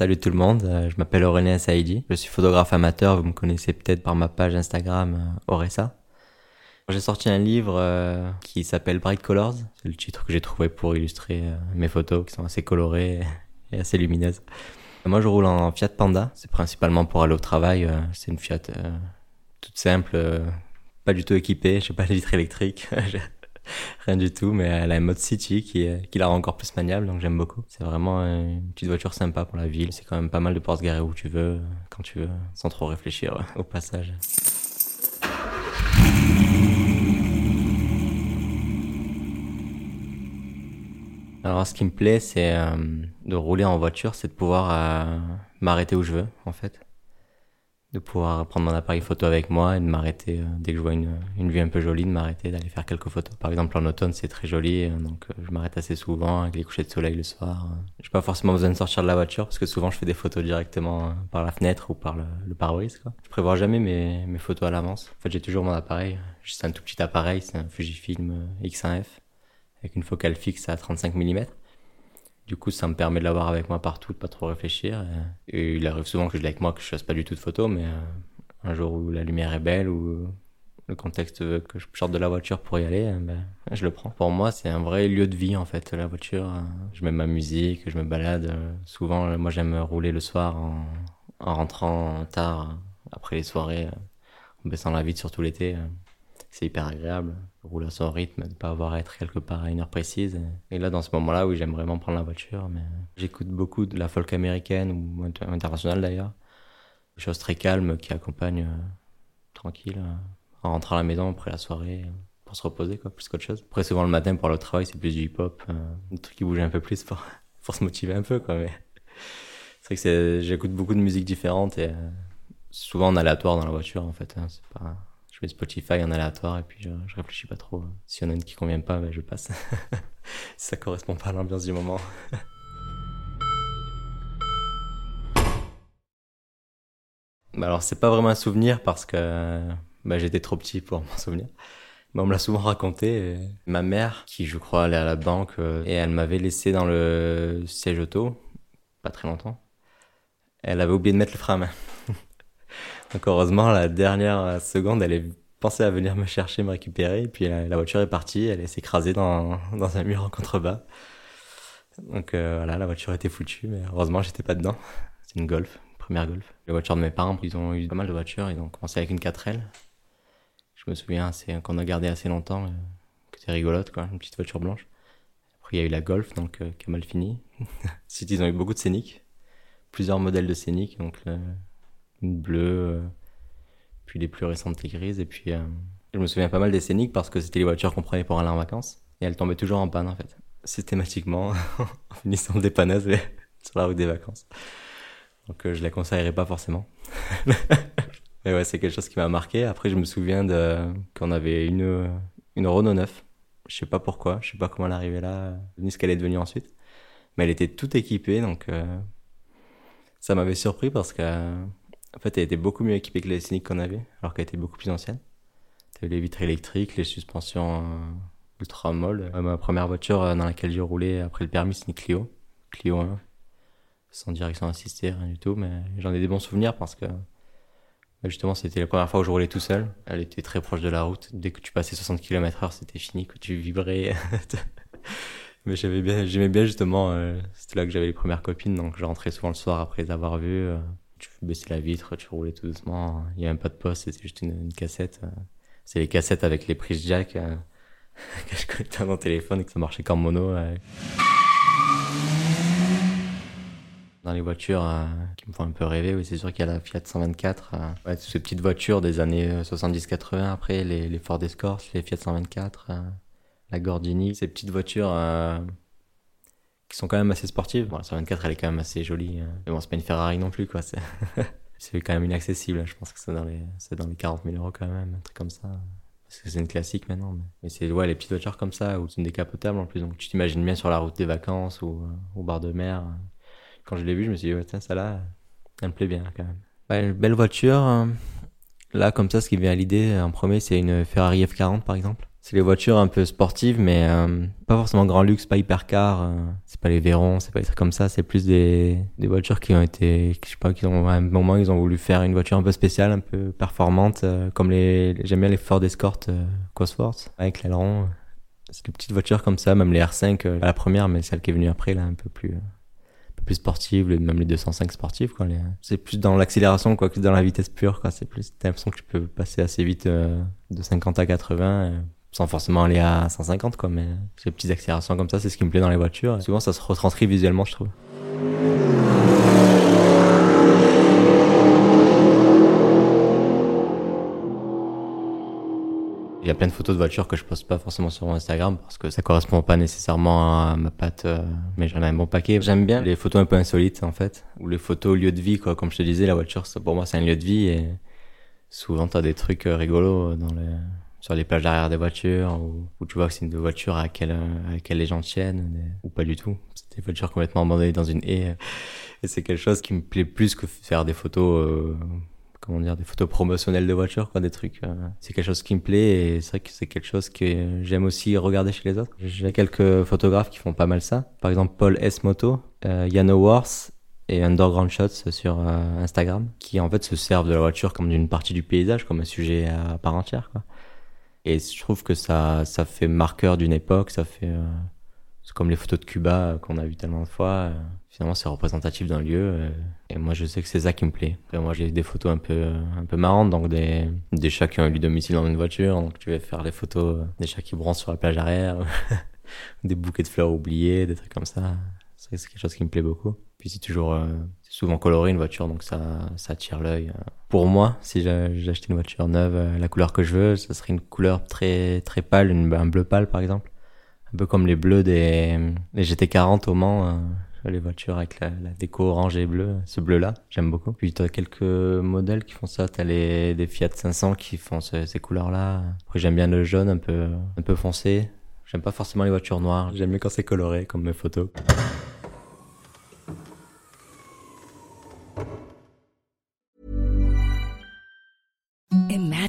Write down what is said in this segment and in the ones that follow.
Salut tout le monde, euh, je m'appelle Aurélien Saïdi, je suis photographe amateur, vous me connaissez peut-être par ma page Instagram euh, Oressa. J'ai sorti un livre euh, qui s'appelle Bright Colors, c'est le titre que j'ai trouvé pour illustrer euh, mes photos qui sont assez colorées et assez lumineuses. Moi je roule en Fiat Panda, c'est principalement pour aller au travail, euh, c'est une Fiat toute simple, pas du tout équipée, j'ai pas de vitre électrique, j'ai rien du tout, mais elle a un mode City qui, qui la rend encore plus maniable, donc j'aime beaucoup. C'est vraiment une petite voiture sympa pour la ville, c'est quand même pas mal de pouvoir se garer où tu veux, quand tu veux, sans trop réfléchir au passage. Alors, ce qui me plaît, c'est euh, de rouler en voiture, c'est de pouvoir euh, m'arrêter où je veux, en fait. De pouvoir prendre mon appareil photo avec moi et de m'arrêter euh, dès que je vois une, une vue un peu jolie, de m'arrêter, d'aller faire quelques photos. Par exemple, en automne, c'est très joli, euh, donc euh, je m'arrête assez souvent avec les couchers de soleil le soir. euh. J'ai pas forcément besoin de sortir de la voiture parce que souvent je fais des photos directement par la fenêtre ou par le, le pare-brise. Quoi. Je prévois jamais mes, mes photos à l'avance. En fait, j'ai toujours mon appareil. C'est un tout petit appareil, c'est un Fujifilm euh, X1F avec une focale fixe à 35 mm. Du coup, ça me permet de l'avoir avec moi partout, de pas trop réfléchir. Et, il arrive souvent que je l'ai avec moi, que je fasse pas du tout de photos, mais euh, un jour où la lumière est belle, ou le contexte veut que je sorte de la voiture pour y aller, euh, ben, je le prends. Pour moi, c'est un vrai lieu de vie, en fait, la voiture. Je mets ma musique, je me balade. Euh, Souvent, euh, moi, j'aime rouler le soir en, en rentrant tard, après les soirées, en baissant la vitre, surtout l'été. c'est hyper agréable. Rouler à son rythme, de pas avoir à être quelque part à une heure précise. Et là, dans ce moment-là, oui, j'aime vraiment prendre la voiture, mais j'écoute beaucoup de la folk américaine ou inter- internationale d'ailleurs. Des choses très calmes qui accompagnent euh, tranquille, euh, en rentrant à la maison après la soirée, euh, pour se reposer, quoi, plus qu'autre chose. Après, souvent le matin pour au travail, c'est plus du hip-hop, des trucs qui bougent un peu plus pour, se motiver un peu, quoi, mais c'est vrai que j'écoute beaucoup de musique différente et souvent en aléatoire dans la voiture, en fait. hein, c'est pas, je mets Spotify en aléatoire et puis je, je réfléchis pas trop. S'il y en a une qui convient pas, ben je passe. si ça correspond pas à l'ambiance du moment. Bah alors c'est pas vraiment un souvenir parce que bah, j'étais trop petit pour m'en souvenir. On me l'a souvent raconté. et Ma mère, qui je crois allait à la banque, euh, et elle m'avait laissé dans le siège auto, pas très longtemps. Elle avait oublié de mettre le frein à main. Donc heureusement, la dernière seconde, elle est pensée à venir me chercher, me récupérer, et puis la, voiture est partie, elle s'est écrasée dans, dans un mur en contrebas. Donc euh, voilà, la voiture était foutue, mais heureusement, j'étais pas dedans. C'est une Golf, première Golf. Les voitures de mes parents, ils ont eu pas mal de voitures, ils ont commencé avec une 4L. Je me souviens, c'est qu'on a gardé assez longtemps, euh, que c'était rigolote, quoi, une petite voiture blanche. Après, il y a eu la Golf, donc euh, qui a mal fini. Ensuite, ils ont eu beaucoup de Scénic, plusieurs modèles de Scénic, donc euh, une bleue, euh, puis les plus récentes les grises, et puis euh, je me souviens pas mal des Scénic parce que c'était les voitures qu'on prenait pour aller en vacances, et elles tombaient toujours en panne en fait, systématiquement, en finissant de dépanneuse et sur la route des vacances. Donc euh, je la conseillerais pas forcément. Mais ouais, c'est quelque chose qui m'a marqué. Après, je me souviens de qu'on avait une une Renault 9. Je sais pas pourquoi, je sais pas comment elle arrivée là, ni ce qu'elle est devenue ensuite. Mais elle était toute équipée, donc euh, ça m'avait surpris parce que en fait, elle était beaucoup mieux équipée que les Scénic qu'on avait, alors qu'elle était beaucoup plus ancienne. T'avais les vitres électriques, les suspensions euh, ultra molles. Euh, ma première voiture euh, dans laquelle j'ai roulé après le permis, c'est une Clio, Clio 1, sans direction assistée, rien du tout. Mais j'en ai des bons souvenirs parce que Justement, c'était la première fois où je roulais tout seul. Elle était très proche de la route. Dès que tu passais 60 km heure, c'était fini, que tu vibrais. Mais bien, j'aimais bien justement, c'était là que j'avais les premières copines, donc je rentrais souvent le soir après les avoir vues. Tu baissais la vitre, tu roulais tout doucement. Il y avait même pas de poste, c'était juste une, cassette. Euh. c'est les cassettes avec les prises jack que je connectais à mon téléphone et que ça marchait comme mono. Dans les voitures qui me font un peu rêver, oui, c'est sûr qu'il y a la Fiat 124. ouais, toutes ces petites voitures des années 70-80 après, les, les Ford Escort, les Fiat 124 la Gordini, ces petites voitures euh, qui sont quand même assez sportives. Bon, la 124, elle est quand même assez jolie. Euh. Mais bon, c'est pas une Ferrari non plus, quoi. C'est quand même inaccessible. Je pense que c'est dans les, dans les 40 000 euros quand même, un truc comme ça. Parce que c'est une classique maintenant. Mais, c'est, ouais, les petites voitures comme ça, ou c'est une décapotable en plus. Donc tu t'imagines bien sur la route des vacances ou euh, au bord de mer. Quand je l'ai vu, je me suis dit, ouais, tiens, ça là, elle me plaît bien quand même. Ouais, belle voiture. Là, comme ça, ce qui vient à l'idée en premier, c'est une Ferrari F40 par exemple. C'est les voitures un peu sportives, mais euh, pas forcément grand luxe, pas hypercar. Euh, c'est pas les Veyron, c'est pas des trucs comme ça. C'est plus des, des voitures qui ont été, je sais pas, qui ont à un moment ils ont voulu faire une voiture un peu spéciale, un peu performante, euh, comme les, j'aime bien les Ford Escort Cosworth avec l'aileron. C'est des petites voitures comme ça, même les R5 à la première, mais celle qui est venue après là, un peu plus plus sportive, même les 205 sportives, quoi. C'est plus dans l'accélération, quoi, que dans la vitesse pure, quoi. C'est plus, t'as l'impression que tu peux passer assez vite de 50 à 80 sans forcément aller à 150 quoi mais ces petites accélérations comme ça c'est ce qui me plaît dans les voitures souvent ça se retranscrit visuellement je trouve Il y a plein de photos de voitures que je poste pas forcément sur mon Instagram parce que ça correspond pas nécessairement à ma patte, euh, mais j'en ai un bon paquet. J'aime bien les photos un peu insolites en fait, ou les photos lieu de vie quoi. Comme je te disais, la voiture, pour moi c'est un lieu de vie et souvent t'as des trucs euh, rigolos dans les sur les plages derrière des voitures ou, tu vois que c'est une voiture à laquelle, à laquelle les gens tiennent ou pas du tout. C'est des voitures complètement abandonnées dans une haie. Et c'est quelque chose qui me plaît plus que faire des photos euh, comment dire des photos promotionnelles de voitures quoi des trucs euh. c'est quelque chose qui me plaît et c'est vrai que c'est quelque chose que j'aime aussi regarder chez les autres. J'ai quelques photographes qui font pas mal ça. Par exemple Paul S. Moto euh, Yano Wars et Underground Shots sur euh, Instagram qui en fait se servent de la voiture comme d'une partie du paysage comme un sujet à part entière quoi et je trouve que ça, ça fait marqueur d'une époque, ça fait, euh, c'est comme les photos de Cuba qu'on a vu tellement de fois. Euh, finalement, c'est représentatif d'un lieu. Euh, et moi, je sais que c'est ça qui me plaît. moi, j'ai des photos un peu, un peu marrantes, donc des, des chats qui ont eu domicile dans une voiture. Donc, tu vas faire des photos des chats qui bronzent sur la plage arrière, des bouquets de fleurs oubliés, des trucs comme ça. C'est quelque chose qui me plaît beaucoup. Puis c'est toujours, c'est souvent coloré une voiture, donc ça, ça attire l'œil pour moi, si j'achetais une voiture neuve, euh, la couleur que je veux, ce serait une couleur très très pâle, un bleu pâle par exemple, un peu comme les bleus des les GT40 au Mans, euh, les voitures avec la, déco orange et bleu, ce bleu-là, j'aime beaucoup. Puis tu as quelques modèles qui font ça, tu as les des Fiat 500 qui font ces couleurs-là. Après j'aime bien le jaune un peu un peu foncé. J'aime pas forcément les voitures noires, j'aime mieux quand c'est coloré comme mes photos.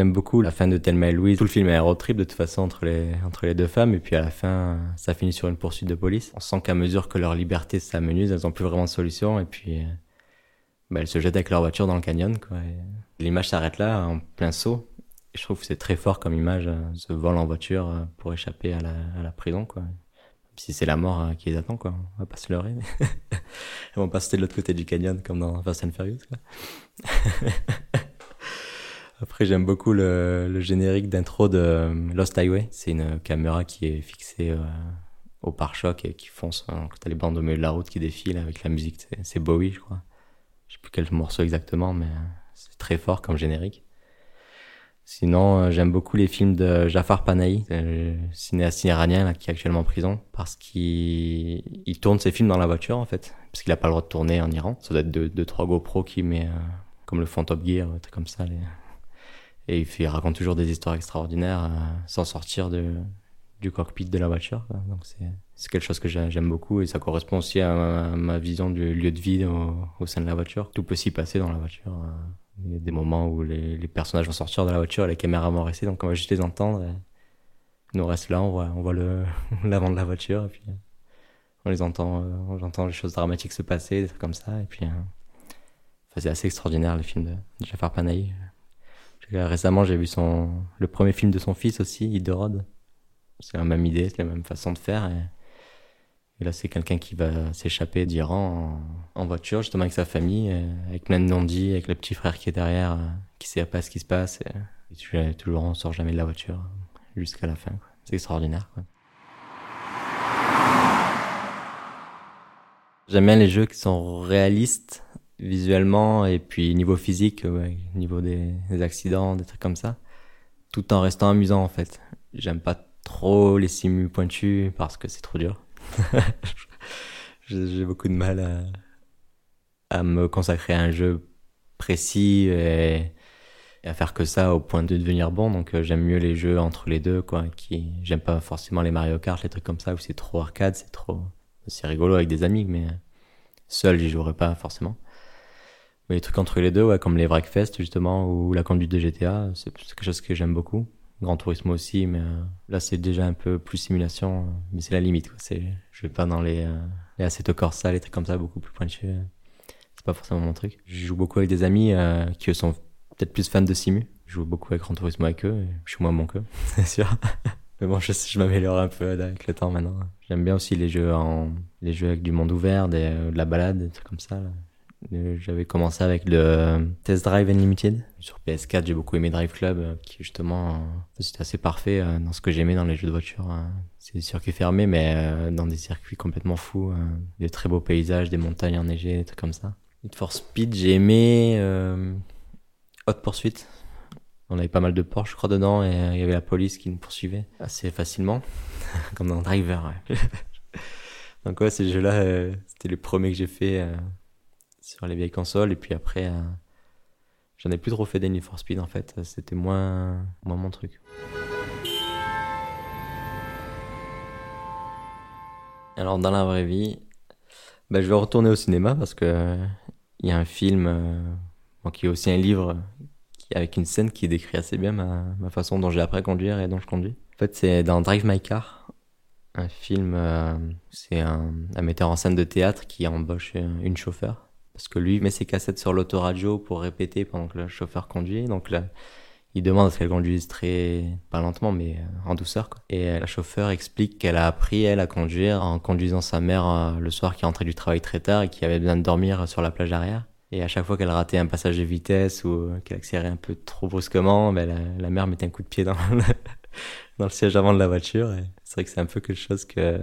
J'aime beaucoup la fin de Thelma et Louise. Tout le film est un road trip de toute façon entre les, entre les deux femmes. Et puis à la fin, ça finit sur une poursuite de police. On sent qu'à mesure que leur liberté s'amenuise, elles ont plus vraiment de solution. Et puis, bah, elles se jettent avec leur voiture dans le canyon. L'image s'arrête là, en plein saut. Et je trouve que c'est très fort comme image, ce vol en voiture pour échapper à la, prison. Quoi si c'est la mort euh, qui les attend, quoi. On va pas se leurrer. Ils vont pas de l'autre côté du canyon comme dans Fast and Furious, quoi. Après, j'aime beaucoup le, le générique d'intro de euh, Lost Highway. C'est une caméra qui est fixée euh, au pare-choc et qui fonce. Hein. T'as les bandes au milieu de la route qui défilent avec la musique. C'est- Bowie, je crois. Je sais plus quel morceau exactement, mais euh, c'est très fort comme générique. Sinon, j'aime beaucoup les films de Jafar Panahi, cinéaste iranien là, qui est actuellement en prison, parce qu'il il tourne ses films dans la voiture en fait, parce qu'il a pas le droit de tourner en Iran. Ça doit être deux, deux trois GoPro qui met comme le fond Top Gear, comme ça. les- Et il, raconte toujours des histoires extraordinaires euh, sans sortir du cockpit de la voiture. Donc c'est quelque chose que j'ai- j'aime beaucoup et ça correspond aussi à ma, vision du lieu de vie au, sein de la voiture. Tout peut s'y passer dans la voiture. euh. Il y a des moments où les, personnages vont sortir de la voiture et les caméras vont rester, donc on va juste les entendre. Et nous reste là, on voit, l'avant de la voiture et puis euh, on les entend, euh, on entend les choses dramatiques se passer, des trucs comme ça. Et puis c'est assez extraordinaire le film de, de Jafar Panahi. J'ai- Récemment j'ai vu son le premier film de son fils aussi, Road. C'est la même idée, c'est la même façon de faire. Et, là, c'est quelqu'un qui va s'échapper d'Iran en, voiture, justement avec sa famille, euh, avec plein avec le petit frère qui est derrière, euh, qui sait pas ce qui se passe. Et, et toujours, on sort jamais de la voiture euh, jusqu'à la fin. C'est extraordinaire. J'aime bien les jeux qui sont réalistes visuellement et puis niveau physique, ouais, niveau des, accidents, des trucs comme ça, tout en restant amusant en fait. J'aime pas trop les simus pointus parce que c'est trop dur. J'ai j'ai beaucoup de mal à, à me consacrer à un jeu précis et, et à faire que ça au point de devenir bon. Donc euh, j'aime mieux les jeux entre les deux, quoi. Qui j'aime pas forcément les Mario Kart, les trucs comme ça où c'est trop arcade, c'est trop, c'est rigolo avec des amis, mais seul j'y jouerais pas forcément. Les trucs entre les deux, ouais, comme les Wreckfest justement ou la conduite de GTA, c'est quelque chose que j'aime beaucoup. Grand Turismo aussi, mais euh, là c'est déjà un peu plus simulation, euh, mais c'est la limite. Quoi. C'est, je vais pas dans les, euh, les Assetto Corsa, les trucs comme ça, beaucoup plus pointus. euh. C'est pas forcément mon truc. Je joue beaucoup avec des amis euh, qui sont peut-être plus fans de simu. Je joue beaucoup avec Grand Turismo avec eux, et je suis moins bon qu'eux, c'est sûr. mais bon, je, je m'améliore un peu avec le temps maintenant. J'aime bien aussi les jeux en, les jeux avec du monde ouvert, des, de la balade, des trucs comme ça. là. Euh, J'avais commencé avec le euh, Test Drive Unlimited. Sur PS4, j'ai beaucoup aimé Drive Club, euh, qui justement, c'était assez parfait dans ce que j'aimais dans les jeux de voiture. C'est des circuits fermés, mais dans des circuits complètement fous. Des très beaux paysages, des montagnes enneigées, des trucs comme ça. Need for Speed, j'ai aimé euh, Hot Pursuit. On avait pas mal de Porsche, je crois, dedans, et il y avait la police qui nous poursuivait assez facilement, comme dans Driver. ouais. Donc ouais, ces jeux-là, c'était les premiers que j'ai fait sur les vieilles consoles, et puis après, euh, j'en ai plus trop fait des for Speed en fait. C'était moins, moins mon truc. Alors dans la vraie vie, bah, je vais retourner au cinéma parce que il y a un film euh, qui est aussi un livre qui, avec une scène qui décrit assez bien ma, ma façon dont j'ai appris à conduire et dont je conduis. En fait, c'est dans Drive My Car, un film, euh, c'est un, un metteur en scène de théâtre qui embauche une chauffeur parce que lui met ses cassettes sur l'autoradio pour répéter pendant que le chauffeur conduit. Donc là, il demande à ce qu'elle conduise très, pas lentement, mais euh, en douceur. Quoi. Et euh, la chauffeur explique qu'elle a appris, elle, à conduire en conduisant sa mère euh, le soir qui rentrait du travail très tard et qui avait besoin de dormir sur la plage arrière. Et à chaque fois qu'elle ratait un passage de vitesse ou qu'elle accélérait un peu trop brusquement, ben, la, la mère mettait un coup de pied dans le, siège avant de la voiture. C'est vrai que c'est un peu quelque chose que,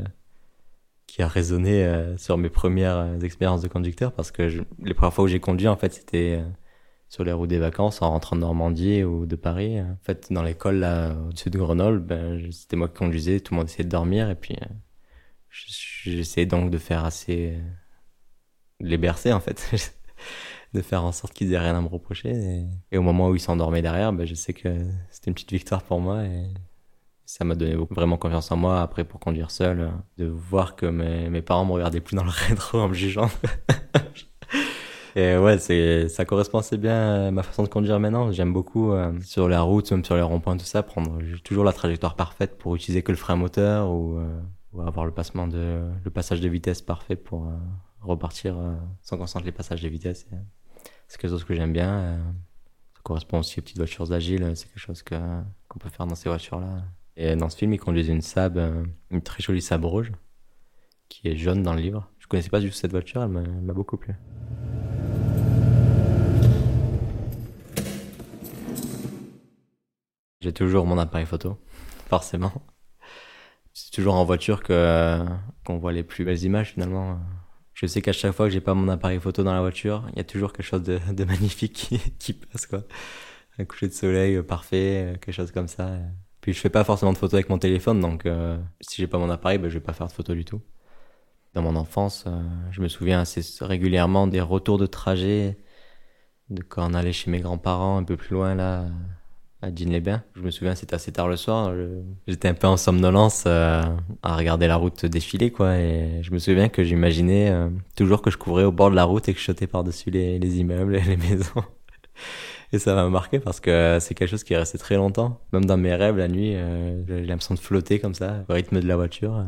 qui a résonné euh, sur mes premières euh, expériences de conducteur parce que les premières fois où j'ai conduit, en fait, c'était euh, sur les routes des vacances en rentrant de Normandie ou de Paris. En fait, dans l'école, là, au-dessus de Grenoble, ben, c'était moi qui conduisais, tout le monde essayait de dormir et puis je- j'essayais donc de faire assez. les bercer, en fait. de faire en sorte qu'ils aient rien à me reprocher. Et, et au moment où ils s'endormaient derrière, ben, je sais que c'était une petite victoire pour moi et ça m'a donné vraiment confiance en moi après pour conduire seul, euh, de voir que mes, mes parents me regardaient plus dans le rétro en me jugeant. Et ouais, c'est, ça correspond assez bien à ma façon de conduire maintenant. J'aime beaucoup euh, sur la route, même sur les ronds-points, tout ça, prendre toujours la trajectoire parfaite pour utiliser que le frein moteur ou, euh, ou avoir le passement de, le passage de vitesse parfait pour euh, repartir sans qu'on sente les passages de vitesse. C'est quelque chose que j'aime bien. ça correspond aussi aux petites voitures agiles. C'est quelque chose que, qu'on peut faire dans ces voitures-là. Et dans ce film, ils conduisent une Saab, euh, une très jolie Saab rouge. qui est jaune dans le livre. Je connaissais pas du tout cette voiture, elle m'a beaucoup plu. J'ai toujours mon appareil photo, forcément. C'est toujours en voiture que qu'on voit les plus belles images finalement. Je sais qu'à chaque fois que j'ai pas mon appareil photo dans la voiture, il y a toujours quelque chose de, de magnifique qui, qui, passe quoi. Un coucher de soleil parfait, quelque chose comme ça. Puis je fais pas forcément de photos avec mon téléphone, donc euh, si j'ai pas mon appareil, ben, je vais pas faire de photos du tout. Dans mon enfance, euh, je me souviens assez régulièrement des retours de trajet, de quand on allait chez mes grands-parents un peu plus loin là, à Digne-les-Bains. Je me souviens, c'était assez tard le soir. J'étais un peu en somnolence euh, à regarder la route défiler, quoi. Et je me souviens que j'imaginais euh, toujours que je couvrais au bord de la route et que je sautais par-dessus les, les immeubles et les maisons. Et ça m'a marqué parce que c'est quelque chose qui est resté très longtemps. Même dans mes rêves, la nuit, euh, j'ai l'impression de flotter comme ça, au rythme de la voiture,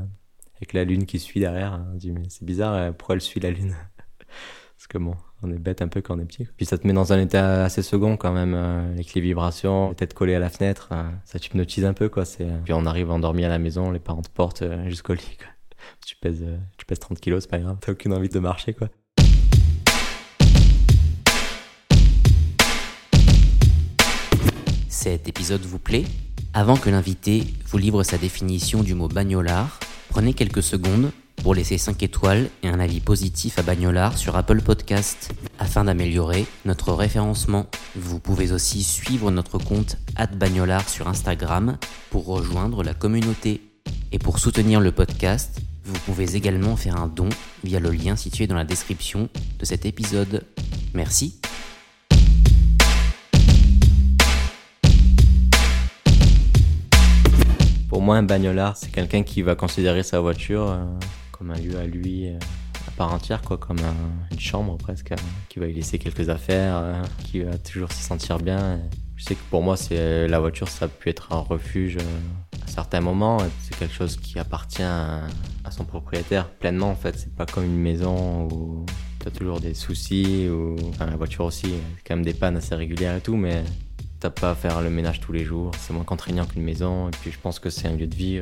avec la lune qui suit derrière. Je dis, mais c'est bizarre, pourquoi elle suit la lune? Parce que bon, on est bête un peu quand on est petit. Puis ça te met dans un état assez second quand même, euh, avec les vibrations, la tête collée à la fenêtre, euh, ça t'hypnotise un peu quoi. Euh, puis on arrive endormi à la maison, les parents te portent jusqu'au lit. Quoi. Tu pèses, tu pèses 30 kilos, c'est pas grave, t'as aucune envie de marcher quoi. Cet épisode vous plaît Avant que l'invité vous livre sa définition du mot bagnolard, prenez quelques secondes pour laisser 5 étoiles et un avis positif à Bagnolard sur Apple Podcast afin d'améliorer notre référencement. Vous pouvez aussi suivre notre compte Bagnolard sur Instagram pour rejoindre la communauté. Et pour soutenir le podcast, vous pouvez également faire un don via le lien situé dans la description de cet épisode. Merci. Pour moi, un bagnolard, c'est quelqu'un qui va considérer sa voiture euh, comme un lieu à lui euh, à part entière, quoi, comme une chambre presque, euh, qui va y laisser quelques affaires, qui va toujours s'y sentir bien. Je sais que pour moi, c'est la voiture, ça a pu être un refuge à certains moments. C'est quelque chose qui appartient à, son propriétaire pleinement, en fait. C'est pas comme une maison où t'as toujours des soucis, ou enfin, la voiture aussi, quand même des pannes assez régulières et tout, mais t'as pas à faire le ménage tous les jours. C'est moins contraignant qu'une maison. Et puis je pense que c'est un lieu de vie.